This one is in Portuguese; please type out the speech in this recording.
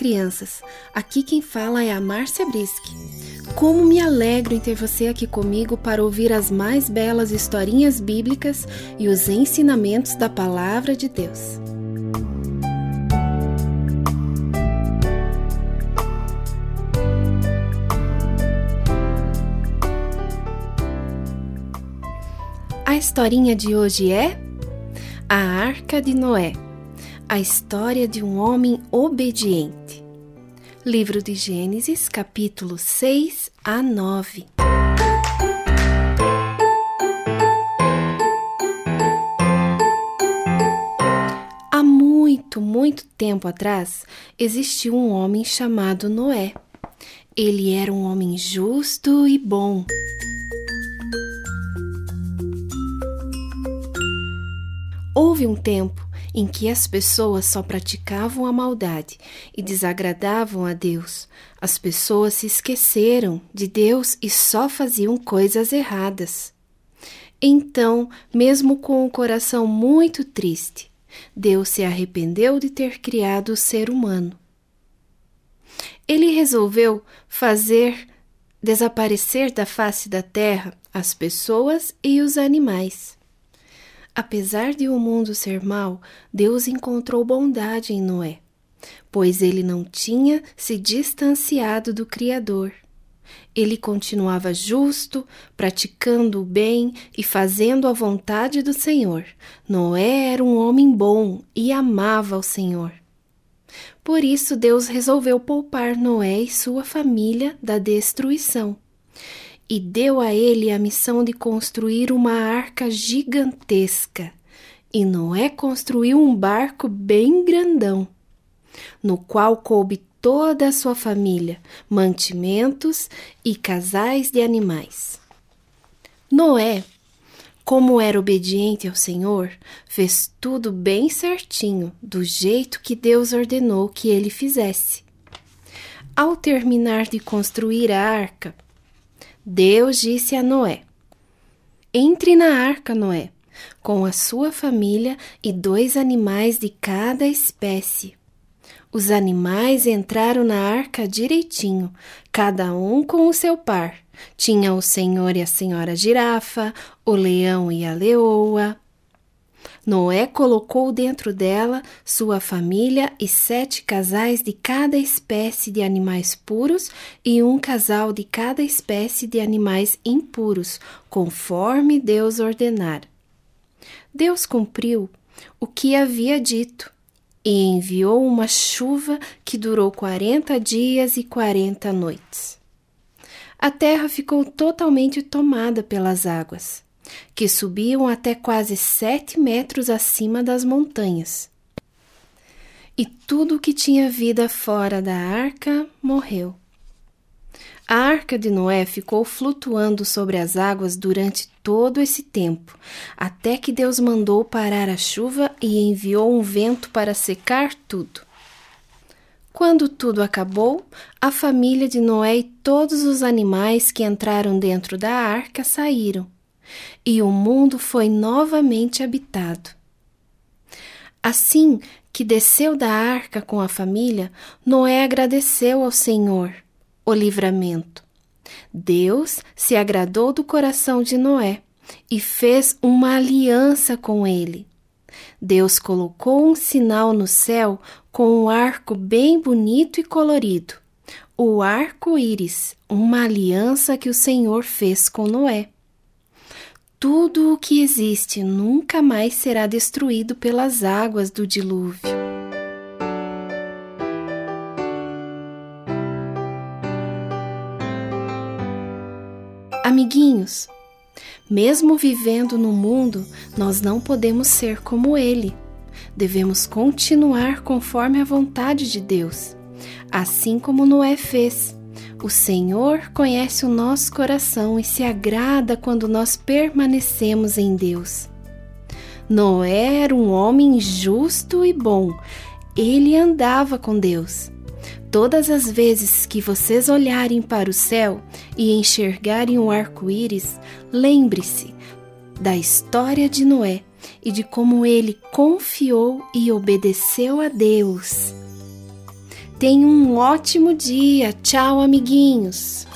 crianças! Aqui quem fala é a Márcia Brisque. Como me alegro em ter você aqui comigo para ouvir as mais belas historinhas bíblicas e os ensinamentos da Palavra de Deus. A historinha de hoje é A Arca de Noé a história de um homem obediente. Livro de Gênesis, capítulo 6 a 9. Há muito, muito tempo atrás, existiu um homem chamado Noé. Ele era um homem justo e bom. Houve um tempo em que as pessoas só praticavam a maldade e desagradavam a Deus. As pessoas se esqueceram de Deus e só faziam coisas erradas. Então, mesmo com o coração muito triste, Deus se arrependeu de ter criado o ser humano. Ele resolveu fazer desaparecer da face da terra as pessoas e os animais. Apesar de o mundo ser mau, Deus encontrou bondade em Noé, pois ele não tinha se distanciado do Criador. Ele continuava justo, praticando o bem e fazendo a vontade do Senhor. Noé era um homem bom e amava o Senhor. Por isso, Deus resolveu poupar Noé e sua família da destruição e deu a ele a missão de construir uma arca gigantesca. E Noé construiu um barco bem grandão, no qual coube toda a sua família, mantimentos e casais de animais. Noé, como era obediente ao Senhor, fez tudo bem certinho, do jeito que Deus ordenou que ele fizesse. Ao terminar de construir a arca, Deus disse a Noé: Entre na arca, Noé, com a sua família e dois animais de cada espécie. Os animais entraram na arca direitinho, cada um com o seu par. Tinha o senhor e a senhora girafa, o leão e a leoa, Noé colocou dentro dela sua família e sete casais de cada espécie de animais puros e um casal de cada espécie de animais impuros, conforme Deus ordenara. Deus cumpriu o que havia dito e enviou uma chuva que durou quarenta dias e quarenta noites. A terra ficou totalmente tomada pelas águas que subiam até quase sete metros acima das montanhas. E tudo que tinha vida fora da arca morreu. A arca de Noé ficou flutuando sobre as águas durante todo esse tempo, até que Deus mandou parar a chuva e enviou um vento para secar tudo. Quando tudo acabou, a família de Noé e todos os animais que entraram dentro da arca saíram e o mundo foi novamente habitado. Assim que desceu da arca com a família, Noé agradeceu ao Senhor o livramento. Deus se agradou do coração de Noé e fez uma aliança com ele. Deus colocou um sinal no céu com um arco bem bonito e colorido. O arco-íris, uma aliança que o Senhor fez com Noé. Tudo o que existe nunca mais será destruído pelas águas do dilúvio. Amiguinhos, mesmo vivendo no mundo, nós não podemos ser como ele. Devemos continuar conforme a vontade de Deus, assim como Noé fez. O Senhor conhece o nosso coração e se agrada quando nós permanecemos em Deus. Noé era um homem justo e bom. Ele andava com Deus. Todas as vezes que vocês olharem para o céu e enxergarem o arco-íris, lembre-se da história de Noé e de como ele confiou e obedeceu a Deus. Tenha um ótimo dia. Tchau, amiguinhos.